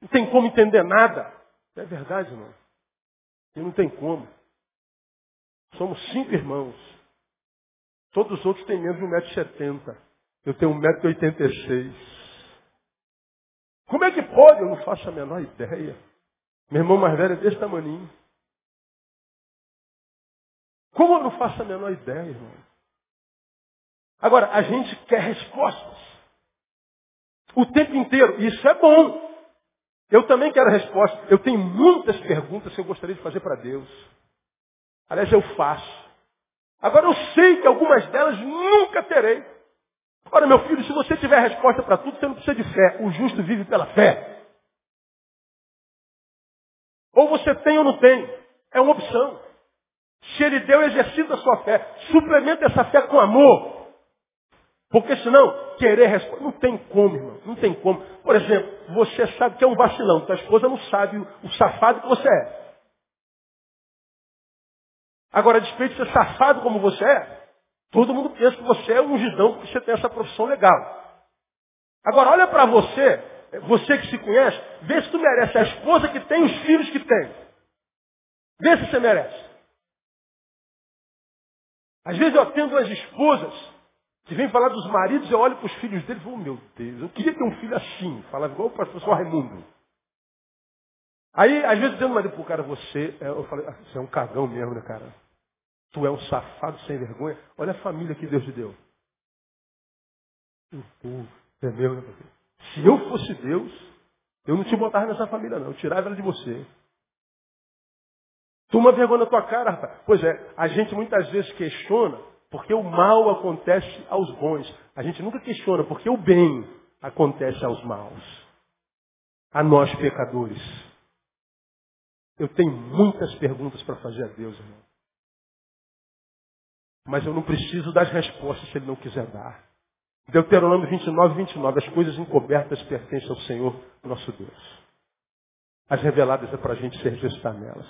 Não tem como entender nada. É verdade, irmão. E não tem como. Somos cinco irmãos. Todos os outros têm menos de 1,70m. Eu tenho 1,86m. Como é que pode? Eu não faço a menor ideia. Meu irmão mais velho é desse tamanho. Como eu não faço a menor ideia, irmão? Agora, a gente quer respostas. O tempo inteiro. Isso é bom. Eu também quero respostas. Eu tenho muitas perguntas que eu gostaria de fazer para Deus. Aliás, eu faço. Agora, eu sei que algumas delas nunca terei. Agora, meu filho, se você tiver resposta para tudo, você não precisa de fé. O justo vive pela fé. Ou você tem ou não tem. É uma opção. Se ele deu, exercita a sua fé. Suplementa essa fé com amor. Porque senão, querer responder. Não tem como, irmão. Não tem como. Por exemplo, você sabe que é um vacilão. Tua esposa não sabe o safado que você é. Agora, despeito de ser safado como você é, todo mundo pensa que você é um ungidão porque você tem essa profissão legal. Agora, olha para você, você que se conhece, vê se tu merece a esposa que tem os filhos que tem. Vê se você merece. Às vezes eu atendo as esposas que vêm falar dos maridos, eu olho para os filhos deles e falo, oh, meu Deus, eu queria ter um filho assim. Falava igual o pastor Raimundo. Aí, às vezes, dizendo marido, pô, cara, você, é, eu falei, ah, você é um cagão mesmo, né, cara? Tu é um safado sem vergonha. Olha a família que Deus te deu. né? Se eu fosse Deus, eu não te botava nessa família, não. Eu tirava ela de você. Toma vergonha na tua cara, rapaz. Pois é, a gente muitas vezes questiona porque o mal acontece aos bons. A gente nunca questiona porque o bem acontece aos maus. A nós pecadores. Eu tenho muitas perguntas para fazer a Deus, irmão. Mas eu não preciso das respostas se Ele não quiser dar. Deuteronômio 29, 29. As coisas encobertas pertencem ao Senhor, nosso Deus. As reveladas é para a gente se registrar nelas.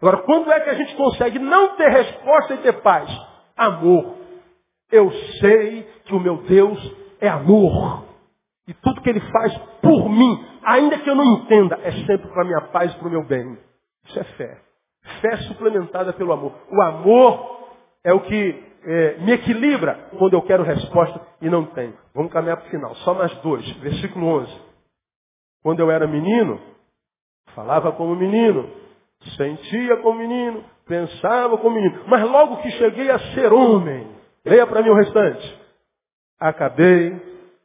Agora, quando é que a gente consegue não ter resposta e ter paz? Amor. Eu sei que o meu Deus é amor. E tudo que ele faz por mim, ainda que eu não entenda, é sempre para a minha paz e para o meu bem. Isso é fé. Fé suplementada pelo amor. O amor é o que é, me equilibra quando eu quero resposta e não tenho. Vamos caminhar para o final. Só mais dois. Versículo 11. Quando eu era menino, falava como menino, Sentia como menino, pensava como menino. Mas logo que cheguei a ser homem, leia para mim o restante. Acabei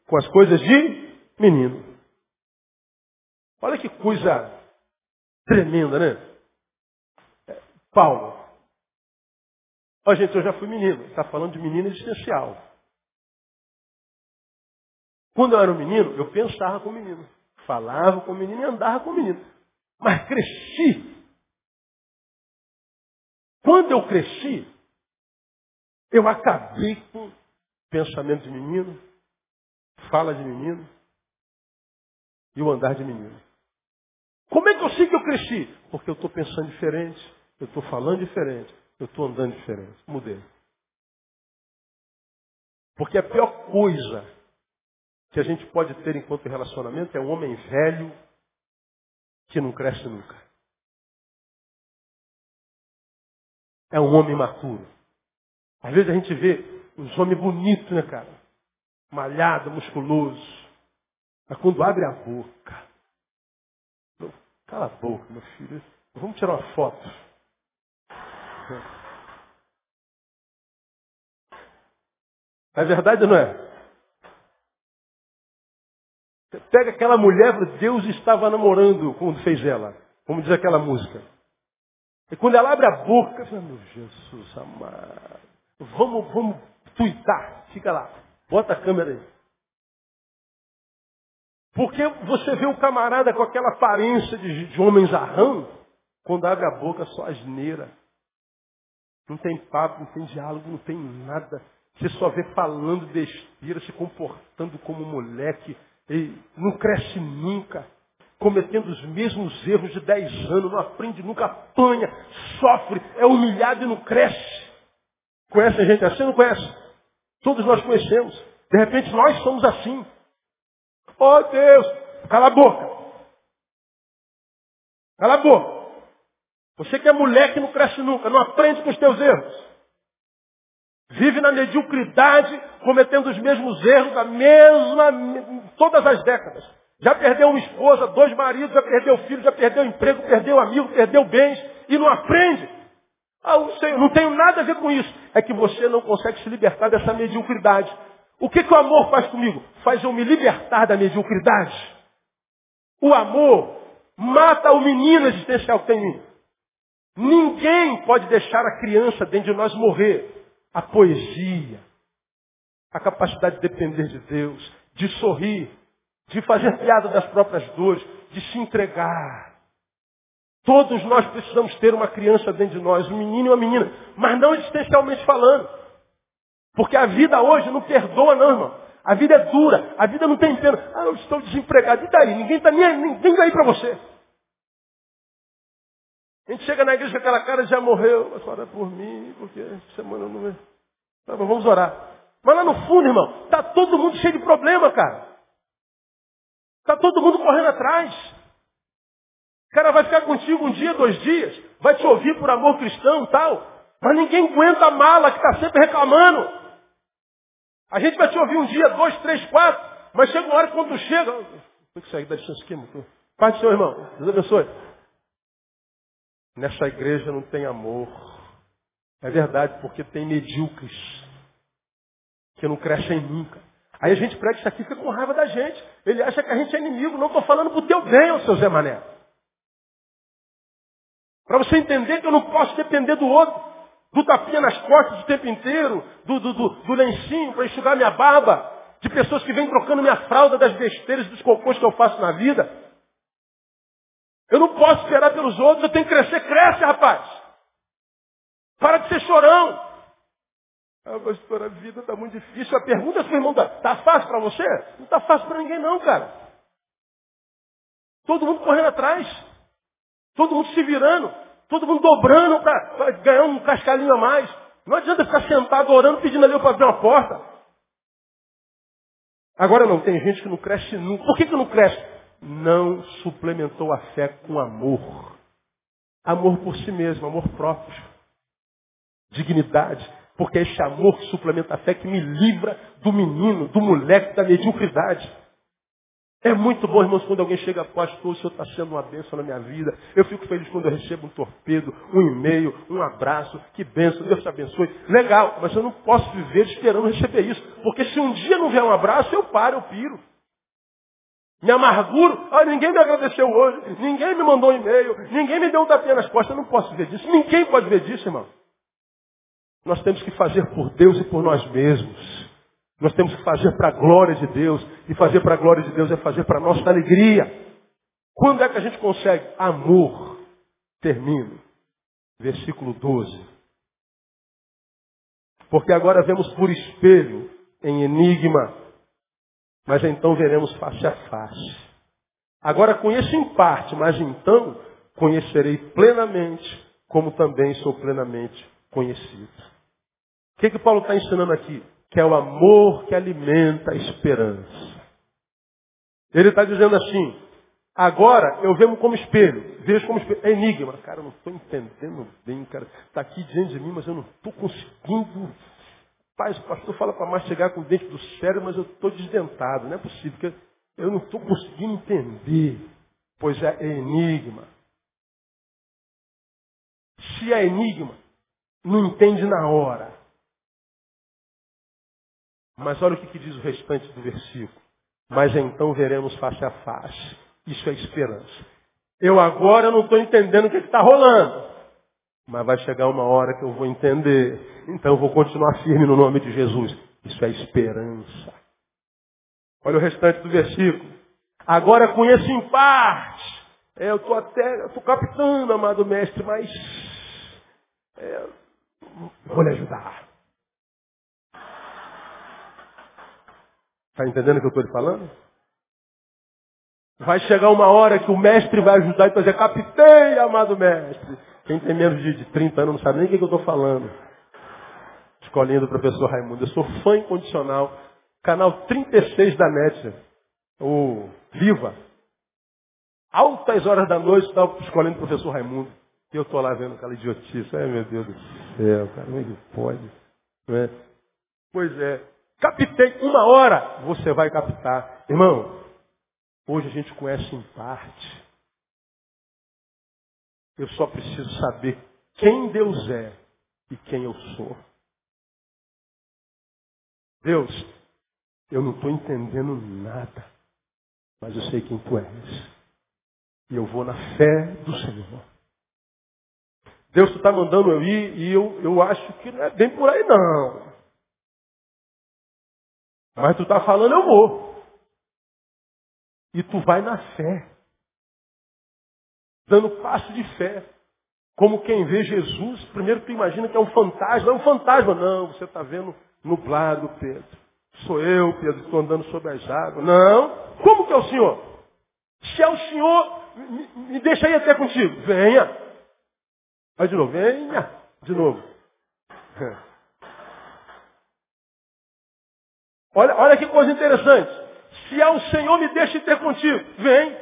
com as coisas de menino. Olha que coisa tremenda, né? Paulo. Ó, gente, eu já fui menino. Está falando de menino existencial. Quando eu era um menino, eu pensava como menino. Falava como menino e andava como menino. Mas cresci quando eu cresci, eu acabei com pensamento de menino, fala de menino e o andar de menino. Como é que eu sei que eu cresci? Porque eu estou pensando diferente, eu estou falando diferente, eu estou andando diferente. Mudei. Porque a pior coisa que a gente pode ter enquanto relacionamento é um homem velho que não cresce nunca. é um homem maturo. Às vezes a gente vê os homens bonitos, né, cara? Malhado, musculoso. Mas quando abre a boca, cala a boca, meu filho. Vamos tirar uma foto. É verdade ou não é? Você pega aquela mulher, Deus estava namorando quando fez ela. Como diz aquela música. E quando ela abre a boca, fala, meu Jesus amado. Vamos, vamos tuitar. Fica lá. Bota a câmera aí. Porque você vê o camarada com aquela aparência de, de homem zarrão, quando abre a boca só asneira. Não tem papo, não tem diálogo, não tem nada. Você só vê falando besteira, se comportando como moleque. Não cresce nunca. Cometendo os mesmos erros de 10 anos, não aprende nunca, apanha, sofre, é humilhado e não cresce. Conhece a gente assim não conhece? Todos nós conhecemos. De repente nós somos assim. Oh Deus, cala a boca. Cala a boca. Você que é mulher que não cresce nunca, não aprende com os teus erros. Vive na mediocridade, cometendo os mesmos erros da mesma, todas as décadas. Já perdeu uma esposa, dois maridos, já perdeu filho, já perdeu emprego, perdeu amigo, perdeu bens e não aprende. Ah, não tenho nada a ver com isso. É que você não consegue se libertar dessa mediocridade. O que, que o amor faz comigo? Faz eu me libertar da mediocridade. O amor mata o menino existencial que tem em mim. Ninguém pode deixar a criança dentro de nós morrer. A poesia, a capacidade de depender de Deus, de sorrir, de fazer piada das próprias dores, de se entregar. Todos nós precisamos ter uma criança dentro de nós, um menino e uma menina, mas não existencialmente falando. Porque a vida hoje não perdoa, não, irmão. A vida é dura, a vida não tem pena. Ah, eu estou desempregado. E daí? Ninguém está nem, ninguém aí para você. A gente chega na igreja com aquela cara, já morreu. Mas ora por mim, porque semana não é. Tá bom, vamos orar. Mas lá no fundo, irmão, está todo mundo cheio de problema, cara. Está todo mundo correndo atrás. O cara vai ficar contigo um dia, dois dias, vai te ouvir por amor cristão tal. Mas ninguém aguenta a mala que está sempre reclamando. A gente vai te ouvir um dia, dois, três, quatro, mas chega uma hora quando chega. Tem que sair da licença aqui, irmão. Pai do seu irmão, Deus abençoe. Nessa igreja não tem amor. É verdade, porque tem medíocres que não crescem nunca. Aí a gente prega isso aqui fica com raiva da gente. Ele acha que a gente é inimigo. Não estou falando pro teu bem, ô seu Zé Mané. Para você entender que eu não posso depender do outro do tapinha nas costas o tempo inteiro, do, do, do, do lencinho para enxugar minha barba, de pessoas que vêm trocando minha fralda das besteiras dos cocôs que eu faço na vida. Eu não posso esperar pelos outros, eu tenho que crescer, cresce, rapaz. Para de ser chorão. Ah, pastor, a vida está muito difícil. A pergunta, seu irmão, está fácil para você? Não está fácil para ninguém não, cara. Todo mundo correndo atrás. Todo mundo se virando. Todo mundo dobrando para ganhar um cascalhinho a mais. Não adianta ficar sentado orando, pedindo a Deus para abrir uma porta. Agora não, tem gente que não cresce nunca. Por que, que não cresce? Não suplementou a fé com amor. Amor por si mesmo, amor próprio. Dignidade. Porque é esse amor que suplementa a fé que me livra do menino, do moleque, da mediocridade. É muito bom, irmãos, quando alguém chega, pastor, o senhor está sendo uma bênção na minha vida. Eu fico feliz quando eu recebo um torpedo, um e-mail, um abraço. Que bênção, Deus te abençoe. Legal, mas eu não posso viver esperando receber isso. Porque se um dia não vier um abraço, eu paro, eu piro. Me amarguro. Ah, ninguém me agradeceu hoje. Ninguém me mandou um e-mail. Ninguém me deu um tapinha nas costas. Eu não posso ver disso. Ninguém pode ver disso, irmão. Nós temos que fazer por Deus e por nós mesmos. Nós temos que fazer para a glória de Deus. E fazer para a glória de Deus é fazer para a nossa alegria. Quando é que a gente consegue? Amor. Termino. Versículo 12. Porque agora vemos por espelho, em enigma, mas então veremos face a face. Agora conheço em parte, mas então conhecerei plenamente, como também sou plenamente conhecido. O que, que Paulo está ensinando aqui? que é o amor que alimenta a esperança. Ele está dizendo assim, Agora eu vejo como espelho. Vejo como espelho. É enigma. Cara, eu não estou entendendo bem, cara. Está aqui diante de mim, mas eu não estou conseguindo. Pai, o pastor fala para mastigar com o dente do cérebro, mas eu estou desdentado. Não é possível, porque eu não estou conseguindo entender. Pois é enigma. Se é enigma, não entende na hora. Mas olha o que, que diz o restante do versículo. Mas então veremos face a face. Isso é esperança. Eu agora não estou entendendo o que está rolando. Mas vai chegar uma hora que eu vou entender. Então eu vou continuar firme no nome de Jesus. Isso é esperança. Olha o restante do versículo. Agora conheço em parte. Eu estou até, estou captando, amado mestre, mas é, vou lhe ajudar. Está entendendo o que eu estou lhe falando? Vai chegar uma hora que o mestre vai ajudar e dizer, captei, amado mestre. Quem tem menos de, de 30 anos não sabe nem o que, que eu estou falando. Escolinha do professor Raimundo. Eu sou fã incondicional. Canal 36 da NET. O Viva. Altas horas da noite estava escolhendo o professor Raimundo. E eu estou lá vendo aquela idiotice. Ai meu Deus do céu, cara, como é que pode? É? Pois é. Captei uma hora, você vai captar. Irmão, hoje a gente conhece em parte. Eu só preciso saber quem Deus é e quem eu sou. Deus, eu não estou entendendo nada, mas eu sei quem tu és. E eu vou na fé do Senhor. Deus está mandando eu ir e eu, eu acho que não é bem por aí não. Mas tu está falando, eu vou. E tu vai na fé. Dando passo de fé. Como quem vê Jesus, primeiro tu imagina que é um fantasma. É um fantasma. Não, você está vendo nublado, Pedro. Sou eu, Pedro, estou andando sobre as águas. Não. Como que é o Senhor? Se é o Senhor, me, me deixa aí até contigo. Venha. Vai de novo. Venha. De novo. Olha, olha que coisa interessante. Se é o Senhor, me deixe ter contigo. Vem.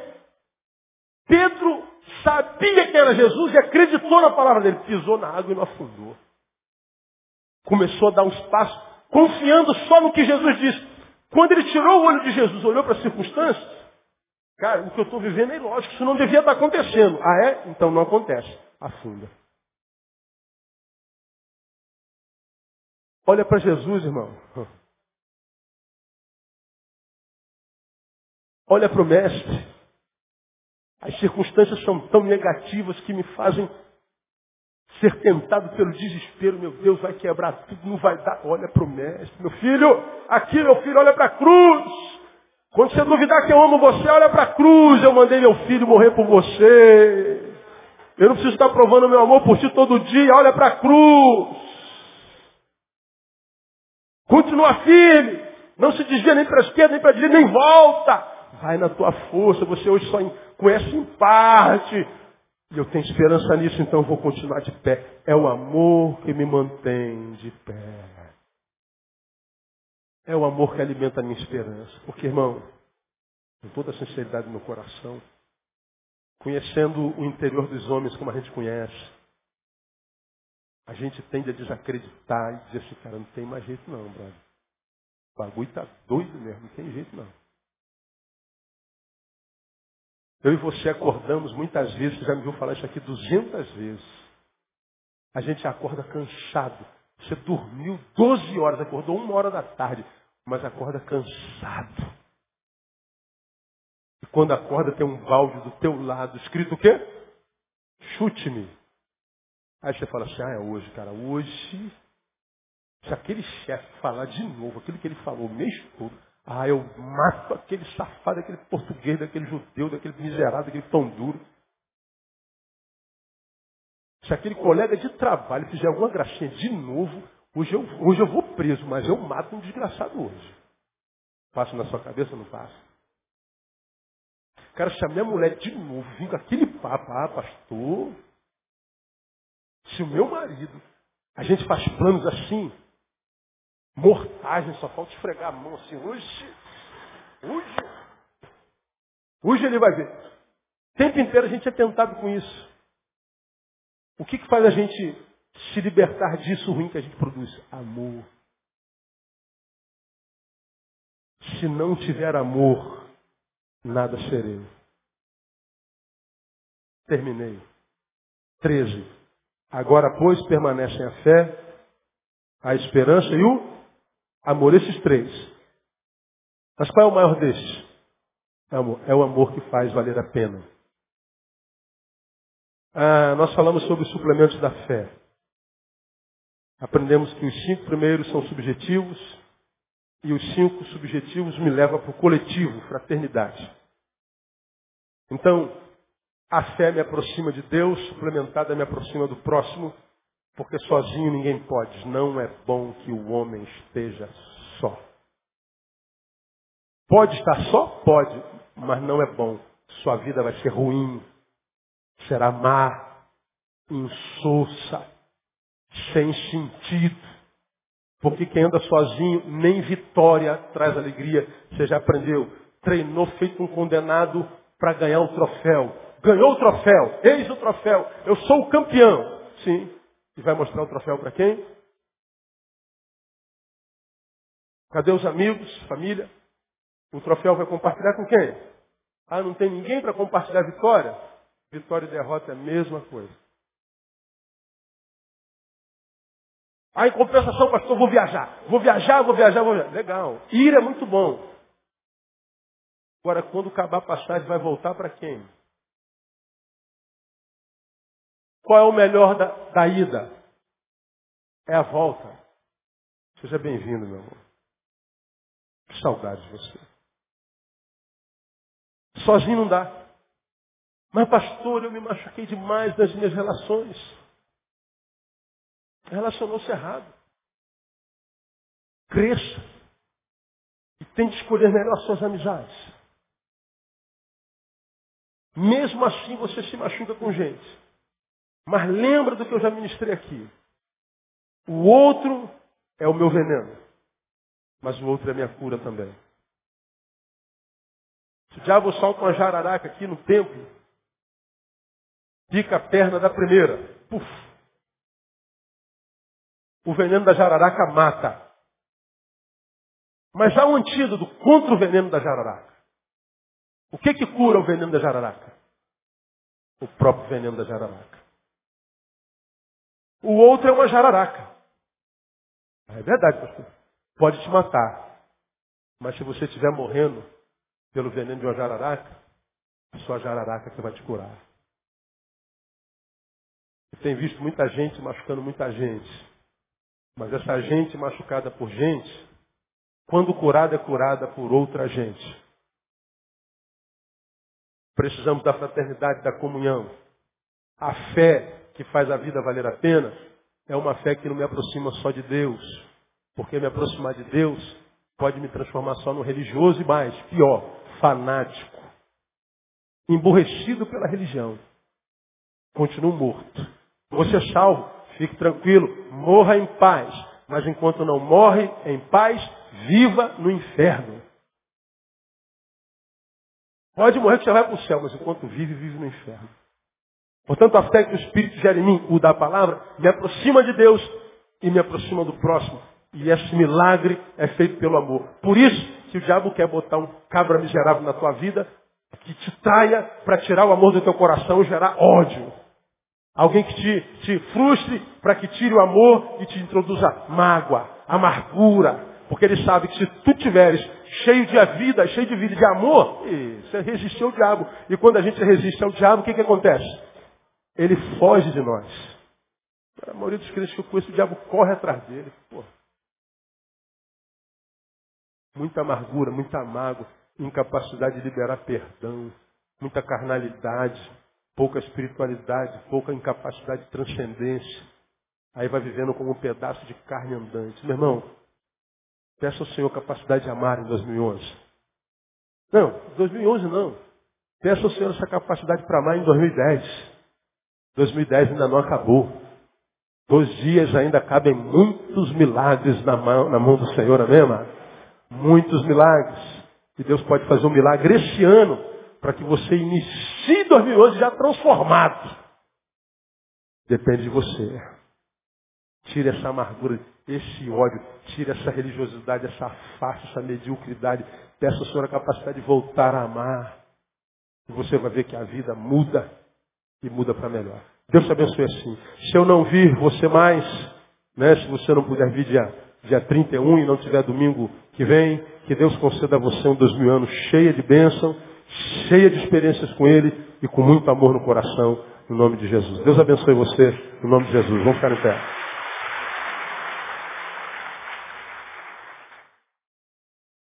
Pedro sabia que era Jesus e acreditou na palavra dele. Pisou na água e não afundou. Começou a dar uns passos, confiando só no que Jesus disse. Quando ele tirou o olho de Jesus, olhou para as circunstâncias, cara, o que eu estou vivendo é ilógico, isso não devia estar acontecendo. Ah é? Então não acontece. Afunda. Olha para Jesus, irmão. Olha para o mestre. As circunstâncias são tão negativas que me fazem ser tentado pelo desespero. Meu Deus, vai quebrar tudo, não vai dar. Olha para o mestre. Meu filho, aqui meu filho, olha para a cruz. Quando você duvidar que eu amo você, olha para a cruz. Eu mandei meu filho morrer por você. Eu não preciso estar provando meu amor por ti todo dia. Olha para a cruz. Continua firme. Não se desvia nem para a esquerda, nem para a direita, nem volta. Vai na tua força. Você hoje só conhece em parte. E eu tenho esperança nisso, então vou continuar de pé. É o amor que me mantém de pé. É o amor que alimenta a minha esperança. Porque, irmão, com toda a sinceridade no meu coração, conhecendo o interior dos homens como a gente conhece, a gente tende a desacreditar e dizer assim, cara, não tem mais jeito não, brother. O bagulho tá doido mesmo, não tem jeito não. Eu e você acordamos muitas vezes, você já me viu falar isso aqui duzentas vezes. A gente acorda cansado. Você dormiu 12 horas, acordou uma hora da tarde, mas acorda cansado. E quando acorda tem um balde do teu lado, escrito o quê? Chute-me. Aí você fala assim, ah, é hoje, cara, hoje, se aquele chefe falar de novo aquilo que ele falou o mês todo, ah, eu mato aquele safado, aquele português, daquele judeu, daquele miserável, daquele pão duro. Se aquele colega de trabalho fizer alguma gracinha de novo, hoje eu, hoje eu vou preso, mas eu mato um desgraçado hoje. Passa na sua cabeça ou não passa? Cara, se a minha mulher de novo vir com aquele papo, ah, pastor, se o meu marido, a gente faz planos assim, mortagem, só falta esfregar a mão assim. Hoje, hoje, hoje ele vai ver. tempo inteiro a gente é tentado com isso. O que, que faz a gente se libertar disso ruim que a gente produz? Amor. Se não tiver amor, nada serei. Terminei. 13. Agora, pois, permanecem a fé, a esperança e o amor. Esses três. Mas qual é o maior destes? É o amor que faz valer a pena. Ah, nós falamos sobre os suplementos da fé. Aprendemos que os cinco primeiros são subjetivos e os cinco subjetivos me levam para o coletivo, fraternidade. Então, a fé me aproxima de Deus, suplementada me aproxima do próximo, porque sozinho ninguém pode. Não é bom que o homem esteja só. Pode estar só? Pode, mas não é bom. Sua vida vai ser ruim, será má, insossa, sem sentido. Porque quem anda sozinho, nem vitória traz alegria. Você já aprendeu. Treinou feito um condenado para ganhar um troféu. Ganhou o troféu. Eis o troféu. Eu sou o campeão. Sim. E vai mostrar o troféu para quem? Cadê os amigos, família? O troféu vai compartilhar com quem? Ah, não tem ninguém para compartilhar vitória? Vitória e derrota é a mesma coisa. Ah, em compensação, pastor, vou viajar. Vou viajar, vou viajar, vou viajar. Legal. Ir é muito bom. Agora, quando acabar a passagem, vai voltar para quem? Qual é o melhor da, da ida? É a volta. Seja bem-vindo, meu amor. Que saudade de você. Sozinho não dá. Mas, pastor, eu me machuquei demais nas minhas relações. Relacionou-se errado. Cresça. E tente escolher melhor suas amizades. Mesmo assim você se machuca com gente. Mas lembra do que eu já ministrei aqui. O outro é o meu veneno. Mas o outro é a minha cura também. Se o diabo solta uma jararaca aqui no templo, pica a perna da primeira. Puf. O veneno da jararaca mata. Mas há um antídoto contra o veneno da jararaca. O que que cura o veneno da jararaca? O próprio veneno da jararaca. O outro é uma jararaca. É verdade, pastor. Pode te matar. Mas se você estiver morrendo pelo veneno de uma jararaca, é só a jararaca que vai te curar. Tenho visto muita gente machucando muita gente. Mas essa gente machucada por gente, quando curada, é curada por outra gente. Precisamos da fraternidade, da comunhão. A fé que faz a vida valer a pena é uma fé que não me aproxima só de Deus. Porque me aproximar de Deus pode me transformar só no religioso e mais, pior, fanático. Emborrecido pela religião. Continuo morto. Você é salvo, fique tranquilo, morra em paz. Mas enquanto não morre em paz, viva no inferno. Pode morrer que você vai para o céu, mas enquanto vive, vive no inferno. Portanto, a fé que o Espírito gera em mim, o da palavra, me aproxima de Deus e me aproxima do próximo. E esse milagre é feito pelo amor. Por isso que o diabo quer botar um cabra miserável na tua vida, que te traia para tirar o amor do teu coração e gerar ódio. Alguém que te, te frustre para que tire o amor e te introduza mágoa, amargura. Porque ele sabe que se tu tiveres cheio de vida, cheio de vida de amor, você resistiu ao diabo. E quando a gente resiste ao diabo, o que, que acontece? Ele foge de nós. A maioria dos crentes que eu conheço, o diabo corre atrás dele. Pô. Muita amargura, muita mágoa, incapacidade de liberar perdão, muita carnalidade, pouca espiritualidade, pouca incapacidade de transcendência. Aí vai vivendo como um pedaço de carne andante. Meu irmão, peça ao Senhor capacidade de amar em 2011. Não, 2011 não. Peça ao Senhor essa capacidade para amar em 2010. 2010 ainda não acabou. Dois dias ainda cabem muitos milagres na mão, na mão do Senhor, amém, amado? Muitos milagres. E Deus pode fazer um milagre esse ano para que você inicie 2011 já transformado. Depende de você. Tire essa amargura, esse ódio, tire essa religiosidade, essa face, essa mediocridade. Peça ao Senhor a capacidade de voltar a amar. E você vai ver que a vida muda e muda para melhor. Deus te abençoe assim. Se eu não vir você mais, né, se você não puder vir dia, dia 31 e não tiver domingo que vem, que Deus conceda a você um dois mil anos cheia de bênção, cheia de experiências com Ele e com muito amor no coração, no nome de Jesus. Deus abençoe você, no nome de Jesus. Vamos ficar em pé.